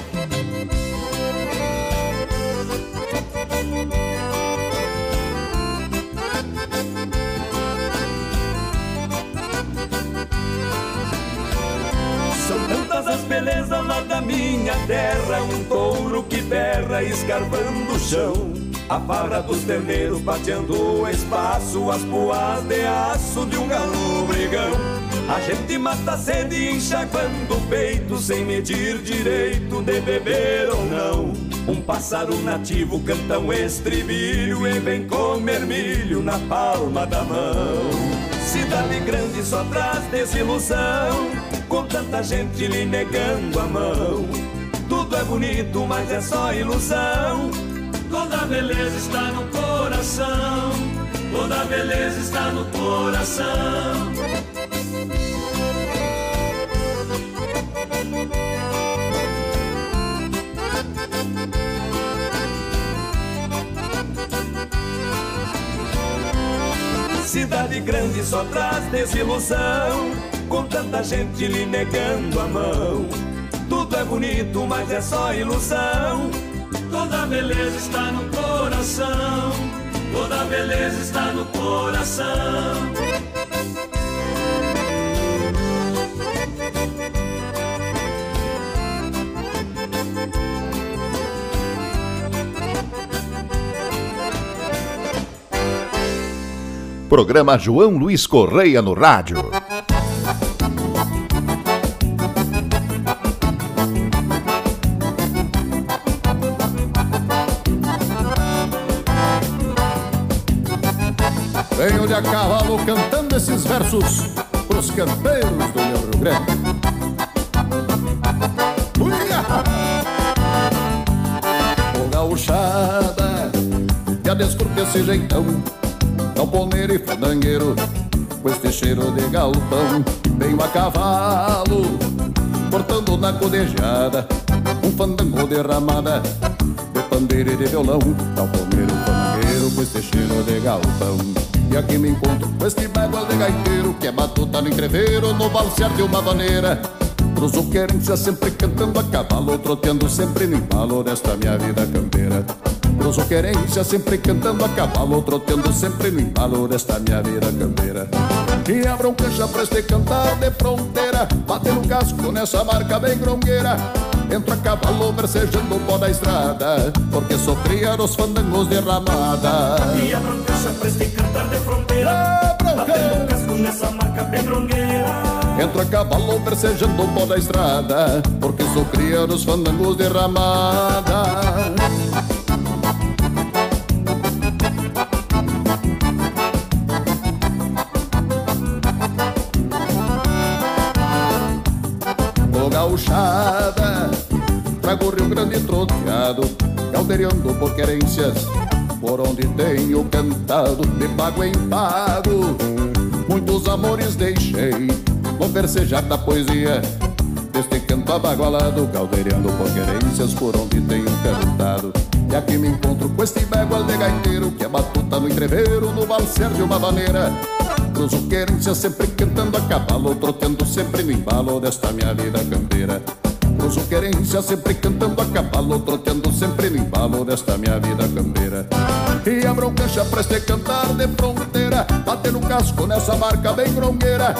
Belezas lá da minha terra Um touro que berra escarvando o chão. A farra dos terneiros pateando o espaço As puas de aço de um galo brigão. A gente mata a sede enxaguando o peito Sem medir direito de beber ou não. Um pássaro nativo canta um estribilho E vem comer milho na palma da mão. Cidade grande só traz desilusão Com tanta gente lhe negando a mão. Tudo é bonito, mas é só ilusão. Toda beleza está no coração. Toda beleza está no coração. Cidade grande só traz desilusão Com tanta gente lhe negando a mão. Tudo é bonito, mas é só ilusão. Toda beleza está no coração. Toda beleza está no coração. Programa João Luiz Correia no rádio. A cavalo cantando esses versos pros campeiros do meu Rio Grande. Ô gauchada, já desculpe esse jeitão Galponeiro e fandangueiro, com este cheiro de galpão Venho a cavalo, cortando na codejada Um fandango derramada, de pandeiro e de violão. Galponeiro, fandangueiro, com este cheiro de galpão Aqui me encontro com este bagual de gaiteiro Que é batuta no entreveiro, no balsear de uma vaneira Cruzo querência sempre cantando a cavalo Troteando sempre no embalo desta minha vida campeira. Cruzo querência sempre cantando a cavalo Troteando sempre no embalo desta minha vida campeira. E abram cancha pra este cantar de fronteira Batendo o casco nessa marca bem grongueira Entro a cavalo versejando o pó da estrada Porque sou cria dos fandangos de ramada. E a broncaça pra este cantar de fronteira Batendo o casco nessa marca Entro a cavalo versejando o pó da estrada Porque sou cria dos fandangos de ramada gauchada, trago o Rio Grande troteado Caldeirando por querências por onde tenho cantado, de pago em pago. Muitos amores deixei no versejar da poesia. Deste canto abagualado, caldeirando por querências por onde tenho cantado. E aqui me encontro com este bagual de gaiteiro que é batuta no entreveiro, no valser de uma maneira. Cruzo querência sempre cantando a cavalo, trotando sempre no embalo desta minha vida campeira. Cruzo querência sempre cantando a cavalo, trotando sempre no embalo desta minha vida campeira. E a broncancha pra este cantar de fronteira, batendo casco nessa marca bem grongueira.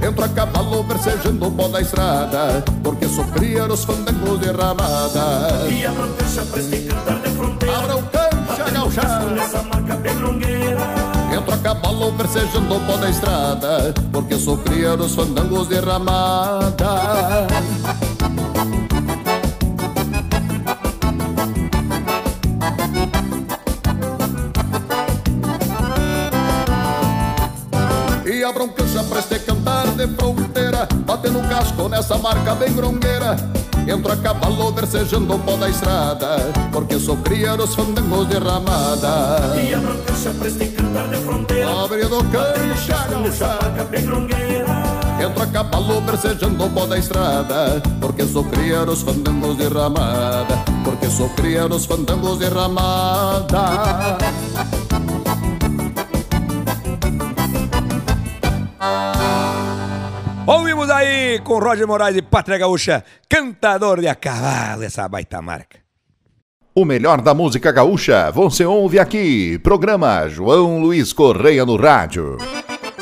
Entro a cavalo versejando o pó da estrada, porque sofria os fandangos de ramada. E a broncancha pra este cantar de fronteira, A broncancha gauchada. nessa marca bem longueira. Entro a cavalo versejando o pó da estrada Porque sofria nos fandangos de ramada pra este cantar de fronteira Batendo casco nessa marca bem grongueira. Entro a cavalo versejando o pó da estrada Porque sofria nos fandangos de ramada. E a broncancha pra este cantar de fronteira, Abre do cancha bem longueira. Entro a cavalo versejando o pó da estrada Porque sofria nos fandangos de ramada. Porque sofria nos fandangos de ramada Ouvimos aí com Roger Moraes e Pátria Gaúcha, cantador de a cavalo, essa baita marca. O melhor da música gaúcha você ouve aqui. Programa João Luiz Correia no Rádio.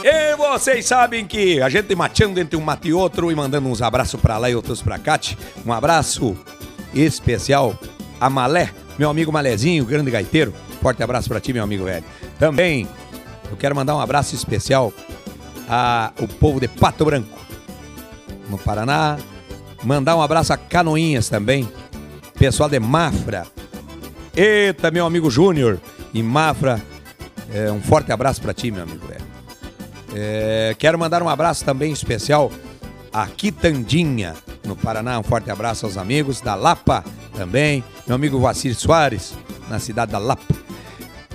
E vocês sabem que a gente mateando entre um mate e outro e mandando uns abraços pra lá e outros pra cá. Um abraço especial a Malé, meu amigo Malézinho, grande gaiteiro. Forte abraço pra ti, meu amigo velho. Também eu quero mandar um abraço especial ao povo de Pato Branco, no Paraná. Mandar um abraço a Canoinhas também, pessoal de Mafra. Eita, meu amigo Júnior em Mafra. É, um forte abraço pra ti, meu amigo. É, quero mandar um abraço também especial a Quitandinha, no Paraná. Um forte abraço aos amigos da Lapa também. Meu amigo Vacir Soares, na cidade da Lapa.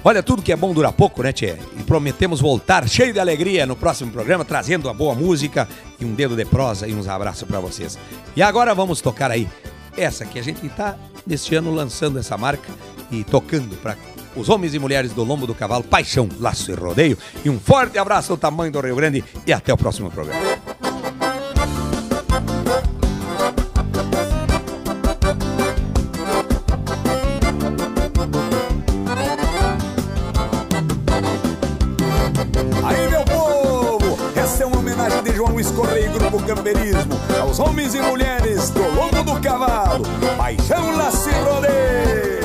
Olha, tudo que é bom dura pouco, né, Tchê? E prometemos voltar cheio de alegria no próximo programa, trazendo uma boa música e um dedo de prosa e uns abraços pra vocês. E agora vamos tocar aí essa que a gente tá neste ano lançando essa marca e tocando para os homens e mulheres do lombo do cavalo, paixão, laço e rodeio. E um forte abraço do tamanho do Rio Grande e até o próximo programa. Homens e mulheres do lombo do cavalo, paixão laço e.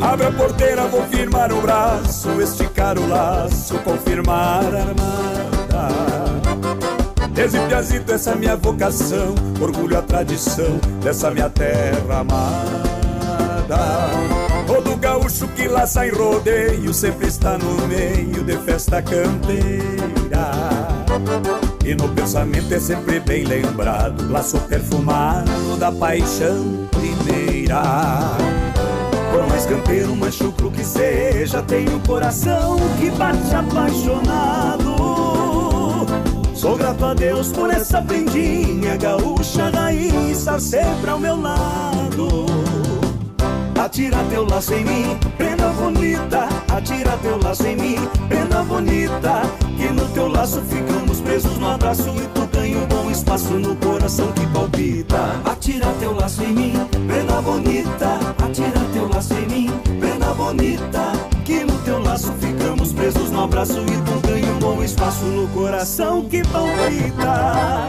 Abre a porteira, vou firmar o braço, esticar o laço, confirmar a armada. Desde piazito, essa minha vocação, orgulho a tradição dessa minha terra amada. Todo gaúcho que laça em rodeio sempre está no meio de festa campeira. E no pensamento é sempre bem lembrado, laço perfumado da paixão primeira. Por mais campeiro, mais chucro que seja, tem um coração que bate apaixonado. Sou grato a Deus por essa prendinha gaúcha raiz sempre ao meu lado. Atira teu laço em mim, prenda bonita. Atira teu laço em mim, prenda bonita. Que no teu laço ficamos presos no abraço e tu ganha um bom espaço no coração que palpita. Atira teu laço em mim, prenda bonita. Atira teu laço em mim, prenda bonita. Que no teu laço ficamos presos no abraço e tu ganha um bom espaço no coração que palpita.